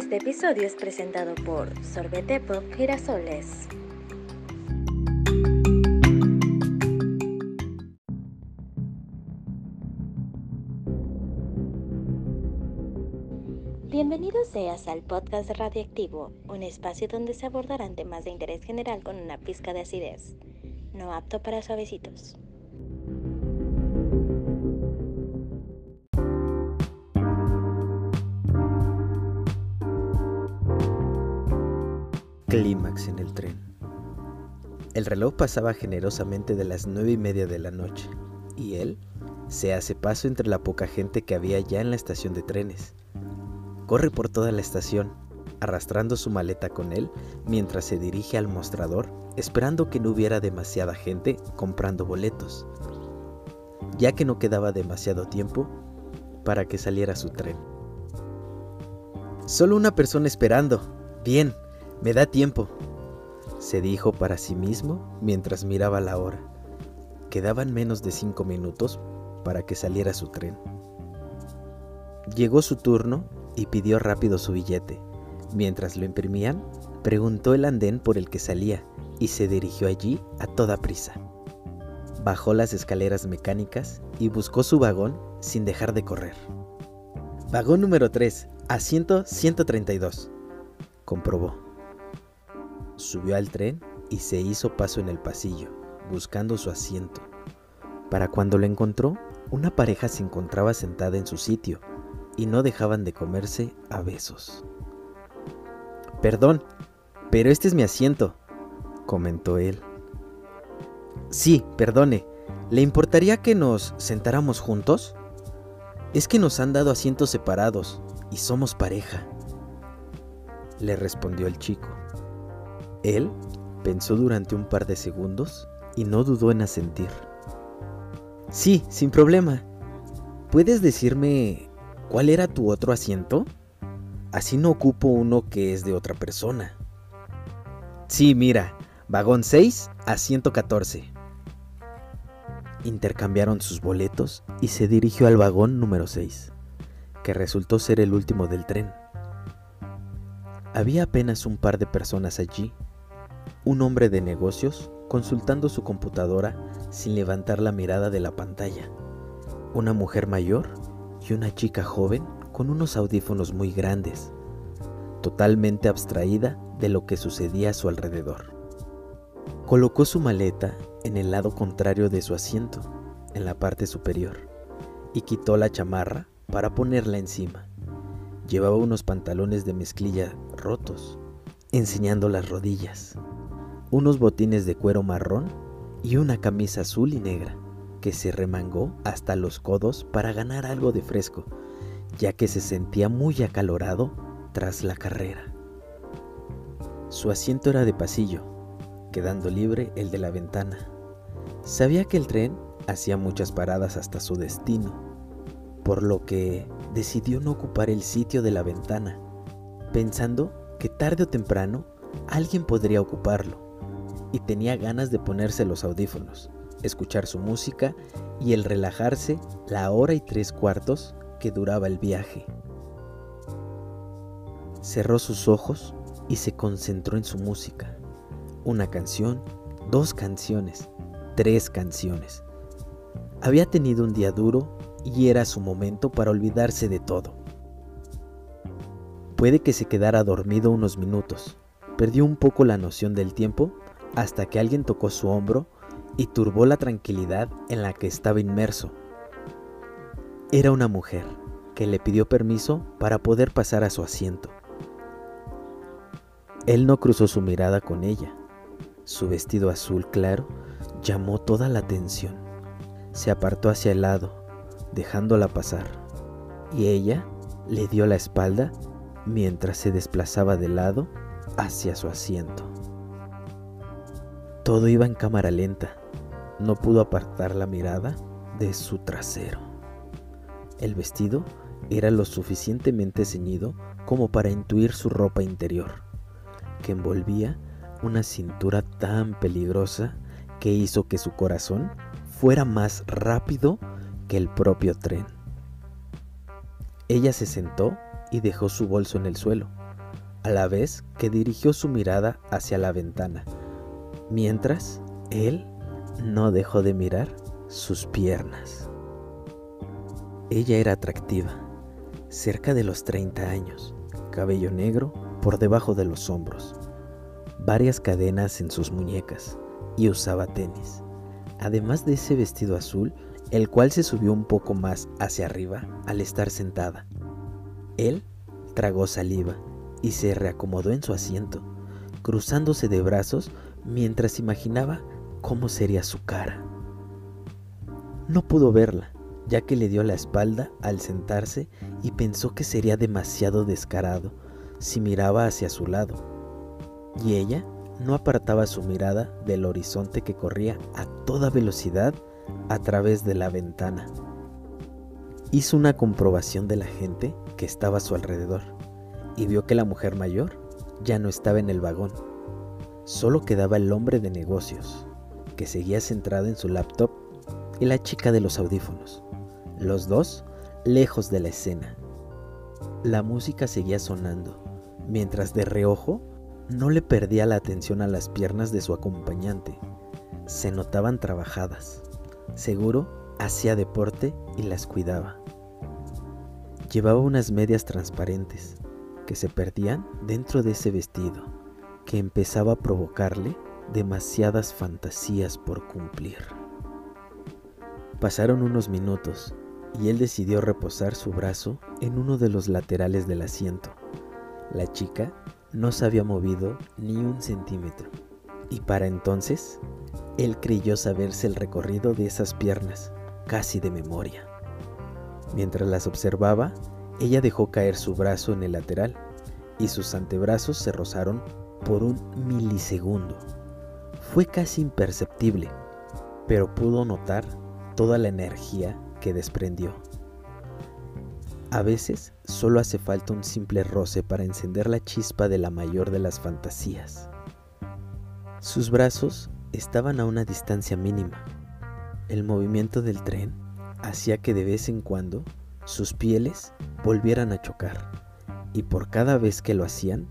Este episodio es presentado por Sorbete Pop Girasoles. Bienvenido seas al podcast Radioactivo, un espacio donde se abordarán temas de interés general con una pizca de acidez, no apto para suavecitos. Clímax en el tren. El reloj pasaba generosamente de las nueve y media de la noche, y él se hace paso entre la poca gente que había ya en la estación de trenes. Corre por toda la estación, arrastrando su maleta con él mientras se dirige al mostrador, esperando que no hubiera demasiada gente comprando boletos, ya que no quedaba demasiado tiempo para que saliera su tren. Solo una persona esperando. Bien, me da tiempo, se dijo para sí mismo mientras miraba la hora. Quedaban menos de cinco minutos para que saliera su tren. Llegó su turno y pidió rápido su billete. Mientras lo imprimían, preguntó el andén por el que salía y se dirigió allí a toda prisa. Bajó las escaleras mecánicas y buscó su vagón sin dejar de correr. Vagón número 3, asiento 132, comprobó. Subió al tren y se hizo paso en el pasillo, buscando su asiento. Para cuando lo encontró, una pareja se encontraba sentada en su sitio y no dejaban de comerse a besos. Perdón, pero este es mi asiento, comentó él. Sí, perdone, ¿le importaría que nos sentáramos juntos? Es que nos han dado asientos separados y somos pareja, le respondió el chico. Él pensó durante un par de segundos y no dudó en asentir. Sí, sin problema. ¿Puedes decirme cuál era tu otro asiento? Así no ocupo uno que es de otra persona. Sí, mira, vagón 6 a 114. Intercambiaron sus boletos y se dirigió al vagón número 6, que resultó ser el último del tren. Había apenas un par de personas allí un hombre de negocios consultando su computadora sin levantar la mirada de la pantalla, una mujer mayor y una chica joven con unos audífonos muy grandes, totalmente abstraída de lo que sucedía a su alrededor. Colocó su maleta en el lado contrario de su asiento, en la parte superior, y quitó la chamarra para ponerla encima. Llevaba unos pantalones de mezclilla rotos, enseñando las rodillas unos botines de cuero marrón y una camisa azul y negra, que se remangó hasta los codos para ganar algo de fresco, ya que se sentía muy acalorado tras la carrera. Su asiento era de pasillo, quedando libre el de la ventana. Sabía que el tren hacía muchas paradas hasta su destino, por lo que decidió no ocupar el sitio de la ventana, pensando que tarde o temprano alguien podría ocuparlo y tenía ganas de ponerse los audífonos, escuchar su música y el relajarse la hora y tres cuartos que duraba el viaje. Cerró sus ojos y se concentró en su música. Una canción, dos canciones, tres canciones. Había tenido un día duro y era su momento para olvidarse de todo. Puede que se quedara dormido unos minutos. Perdió un poco la noción del tiempo hasta que alguien tocó su hombro y turbó la tranquilidad en la que estaba inmerso. Era una mujer que le pidió permiso para poder pasar a su asiento. Él no cruzó su mirada con ella. Su vestido azul claro llamó toda la atención. Se apartó hacia el lado, dejándola pasar, y ella le dio la espalda mientras se desplazaba de lado hacia su asiento. Todo iba en cámara lenta. No pudo apartar la mirada de su trasero. El vestido era lo suficientemente ceñido como para intuir su ropa interior, que envolvía una cintura tan peligrosa que hizo que su corazón fuera más rápido que el propio tren. Ella se sentó y dejó su bolso en el suelo, a la vez que dirigió su mirada hacia la ventana, mientras él no dejó de mirar sus piernas. Ella era atractiva, cerca de los 30 años, cabello negro por debajo de los hombros, varias cadenas en sus muñecas y usaba tenis. Además de ese vestido azul, el cual se subió un poco más hacia arriba al estar sentada. Él tragó saliva y se reacomodó en su asiento, cruzándose de brazos mientras imaginaba cómo sería su cara. No pudo verla, ya que le dio la espalda al sentarse y pensó que sería demasiado descarado si miraba hacia su lado. Y ella no apartaba su mirada del horizonte que corría a toda velocidad a través de la ventana. Hizo una comprobación de la gente que estaba a su alrededor y vio que la mujer mayor ya no estaba en el vagón. Solo quedaba el hombre de negocios, que seguía centrado en su laptop, y la chica de los audífonos, los dos lejos de la escena. La música seguía sonando, mientras de reojo no le perdía la atención a las piernas de su acompañante. Se notaban trabajadas. Seguro hacía deporte y las cuidaba. Llevaba unas medias transparentes que se perdían dentro de ese vestido que empezaba a provocarle demasiadas fantasías por cumplir. Pasaron unos minutos y él decidió reposar su brazo en uno de los laterales del asiento. La chica no se había movido ni un centímetro y para entonces él creyó saberse el recorrido de esas piernas, casi de memoria. Mientras las observaba, ella dejó caer su brazo en el lateral y sus antebrazos se rozaron por un milisegundo. Fue casi imperceptible, pero pudo notar toda la energía que desprendió. A veces solo hace falta un simple roce para encender la chispa de la mayor de las fantasías. Sus brazos estaban a una distancia mínima. El movimiento del tren hacía que de vez en cuando sus pieles volvieran a chocar, y por cada vez que lo hacían,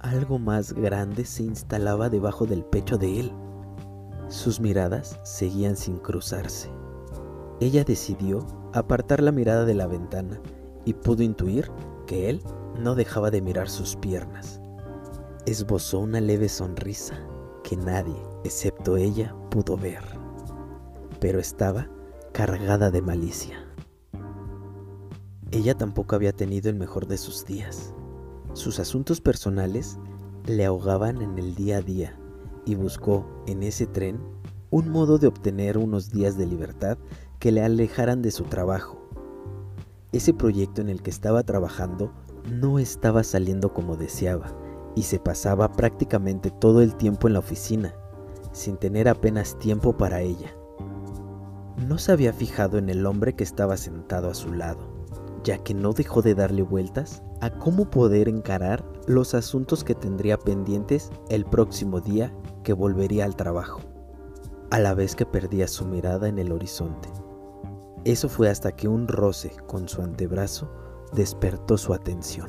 algo más grande se instalaba debajo del pecho de él. Sus miradas seguían sin cruzarse. Ella decidió apartar la mirada de la ventana y pudo intuir que él no dejaba de mirar sus piernas. Esbozó una leve sonrisa que nadie, excepto ella, pudo ver, pero estaba cargada de malicia. Ella tampoco había tenido el mejor de sus días. Sus asuntos personales le ahogaban en el día a día y buscó en ese tren un modo de obtener unos días de libertad que le alejaran de su trabajo. Ese proyecto en el que estaba trabajando no estaba saliendo como deseaba y se pasaba prácticamente todo el tiempo en la oficina, sin tener apenas tiempo para ella. No se había fijado en el hombre que estaba sentado a su lado ya que no dejó de darle vueltas a cómo poder encarar los asuntos que tendría pendientes el próximo día que volvería al trabajo, a la vez que perdía su mirada en el horizonte. Eso fue hasta que un roce con su antebrazo despertó su atención.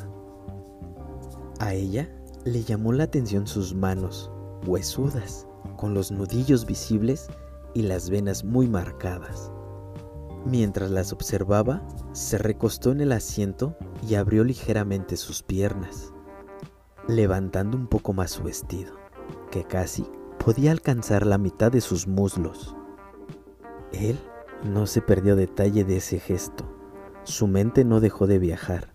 A ella le llamó la atención sus manos, huesudas, con los nudillos visibles y las venas muy marcadas. Mientras las observaba, se recostó en el asiento y abrió ligeramente sus piernas, levantando un poco más su vestido, que casi podía alcanzar la mitad de sus muslos. Él no se perdió detalle de ese gesto. Su mente no dejó de viajar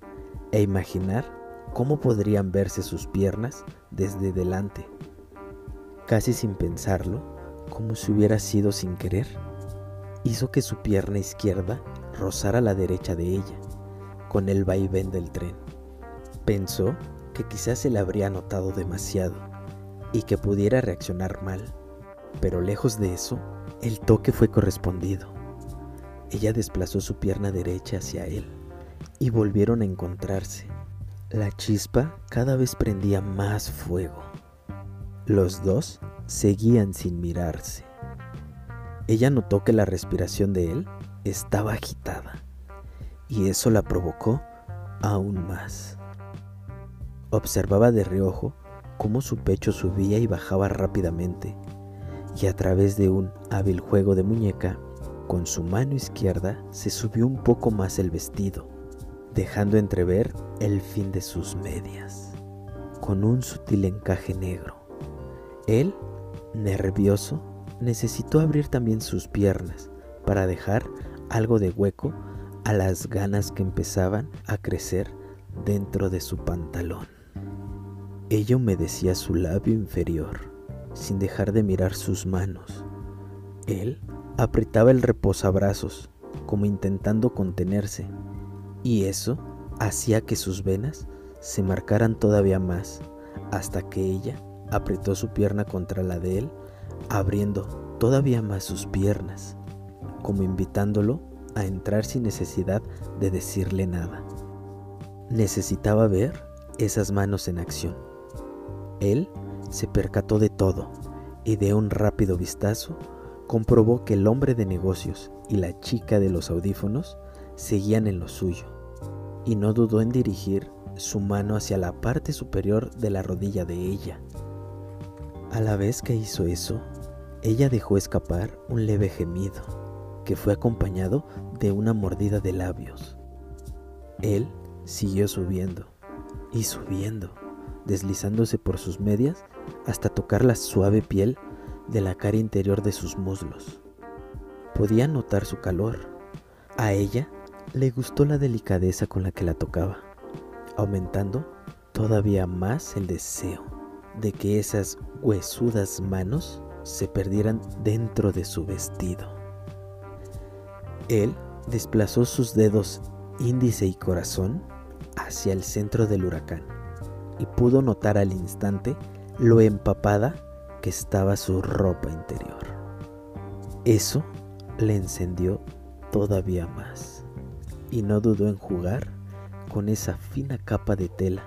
e imaginar cómo podrían verse sus piernas desde delante. Casi sin pensarlo, como si hubiera sido sin querer, hizo que su pierna izquierda rozara la derecha de ella, con el vaivén del tren. Pensó que quizás se le habría notado demasiado y que pudiera reaccionar mal, pero lejos de eso, el toque fue correspondido. Ella desplazó su pierna derecha hacia él y volvieron a encontrarse. La chispa cada vez prendía más fuego. Los dos seguían sin mirarse. Ella notó que la respiración de él estaba agitada y eso la provocó aún más. Observaba de reojo cómo su pecho subía y bajaba rápidamente, y a través de un hábil juego de muñeca, con su mano izquierda se subió un poco más el vestido, dejando entrever el fin de sus medias, con un sutil encaje negro. Él, nervioso, necesitó abrir también sus piernas para dejar algo de hueco a las ganas que empezaban a crecer dentro de su pantalón. Ella humedecía su labio inferior, sin dejar de mirar sus manos. Él apretaba el reposabrazos, como intentando contenerse, y eso hacía que sus venas se marcaran todavía más, hasta que ella apretó su pierna contra la de él, abriendo todavía más sus piernas, como invitándolo a entrar sin necesidad de decirle nada. Necesitaba ver esas manos en acción. Él se percató de todo y de un rápido vistazo comprobó que el hombre de negocios y la chica de los audífonos seguían en lo suyo, y no dudó en dirigir su mano hacia la parte superior de la rodilla de ella. A la vez que hizo eso, ella dejó escapar un leve gemido, que fue acompañado de una mordida de labios. Él siguió subiendo y subiendo, deslizándose por sus medias hasta tocar la suave piel de la cara interior de sus muslos. Podía notar su calor. A ella le gustó la delicadeza con la que la tocaba, aumentando todavía más el deseo de que esas huesudas manos se perdieran dentro de su vestido. Él desplazó sus dedos índice y corazón hacia el centro del huracán y pudo notar al instante lo empapada que estaba su ropa interior. Eso le encendió todavía más y no dudó en jugar con esa fina capa de tela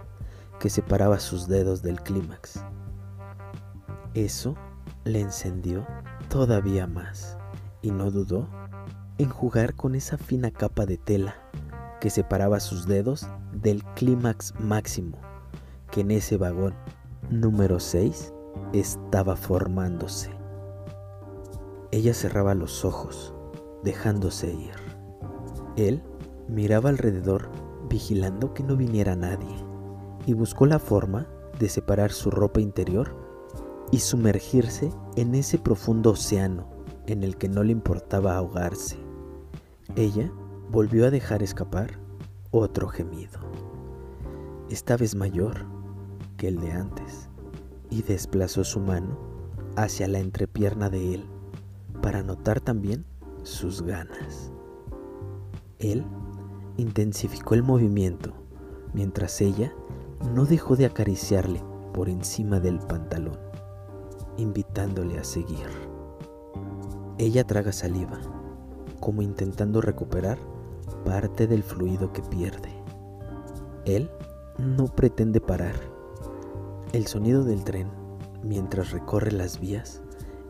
que separaba sus dedos del clímax. Eso le encendió todavía más y no dudó en jugar con esa fina capa de tela que separaba sus dedos del clímax máximo que en ese vagón número 6 estaba formándose. Ella cerraba los ojos, dejándose ir. Él miraba alrededor, vigilando que no viniera nadie, y buscó la forma de separar su ropa interior y sumergirse en ese profundo océano en el que no le importaba ahogarse. Ella volvió a dejar escapar otro gemido, esta vez mayor que el de antes y desplazó su mano hacia la entrepierna de él para notar también sus ganas. Él intensificó el movimiento mientras ella no dejó de acariciarle por encima del pantalón, invitándole a seguir. Ella traga saliva, como intentando recuperar parte del fluido que pierde. Él no pretende parar el sonido del tren, mientras recorre las vías,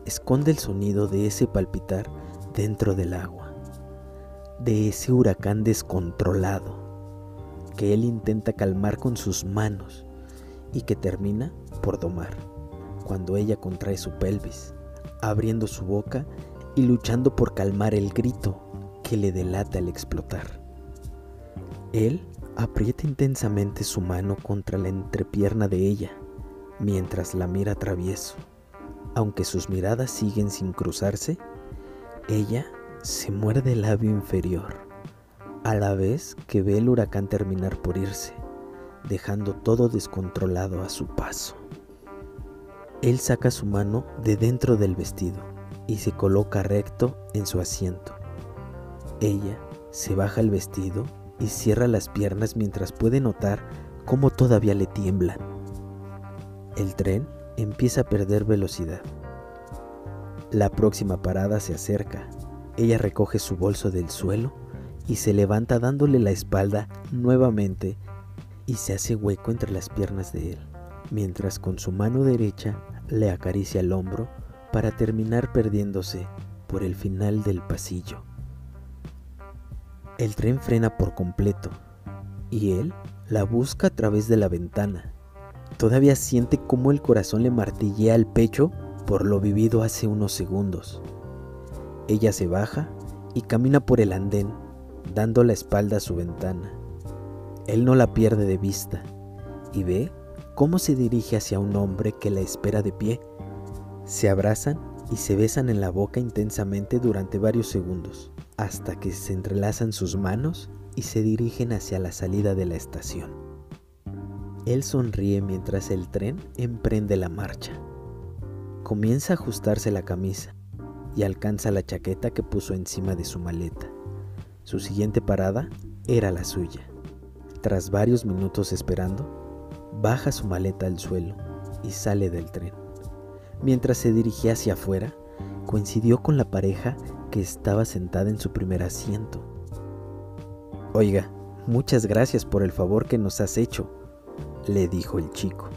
esconde el sonido de ese palpitar dentro del agua, de ese huracán descontrolado que él intenta calmar con sus manos y que termina por domar cuando ella contrae su pelvis, abriendo su boca y luchando por calmar el grito que le delata al explotar. Él aprieta intensamente su mano contra la entrepierna de ella mientras la mira travieso. Aunque sus miradas siguen sin cruzarse, ella se muerde el labio inferior, a la vez que ve el huracán terminar por irse, dejando todo descontrolado a su paso. Él saca su mano de dentro del vestido y se coloca recto en su asiento. Ella se baja el vestido y cierra las piernas mientras puede notar cómo todavía le tiemblan. El tren empieza a perder velocidad. La próxima parada se acerca. Ella recoge su bolso del suelo y se levanta dándole la espalda nuevamente y se hace hueco entre las piernas de él, mientras con su mano derecha le acaricia el hombro para terminar perdiéndose por el final del pasillo. El tren frena por completo y él la busca a través de la ventana Todavía siente cómo el corazón le martillea el pecho por lo vivido hace unos segundos. Ella se baja y camina por el andén, dando la espalda a su ventana. Él no la pierde de vista y ve cómo se dirige hacia un hombre que la espera de pie. Se abrazan y se besan en la boca intensamente durante varios segundos, hasta que se entrelazan sus manos y se dirigen hacia la salida de la estación. Él sonríe mientras el tren emprende la marcha. Comienza a ajustarse la camisa y alcanza la chaqueta que puso encima de su maleta. Su siguiente parada era la suya. Tras varios minutos esperando, baja su maleta al suelo y sale del tren. Mientras se dirigía hacia afuera, coincidió con la pareja que estaba sentada en su primer asiento. Oiga, muchas gracias por el favor que nos has hecho, le dijo el chico.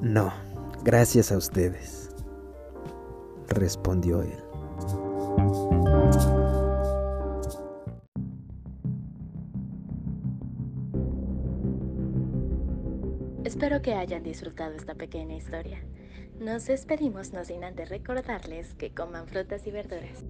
No, gracias a ustedes, respondió él. Espero que hayan disfrutado esta pequeña historia. Nos despedimos no sin antes recordarles que coman frutas y verduras.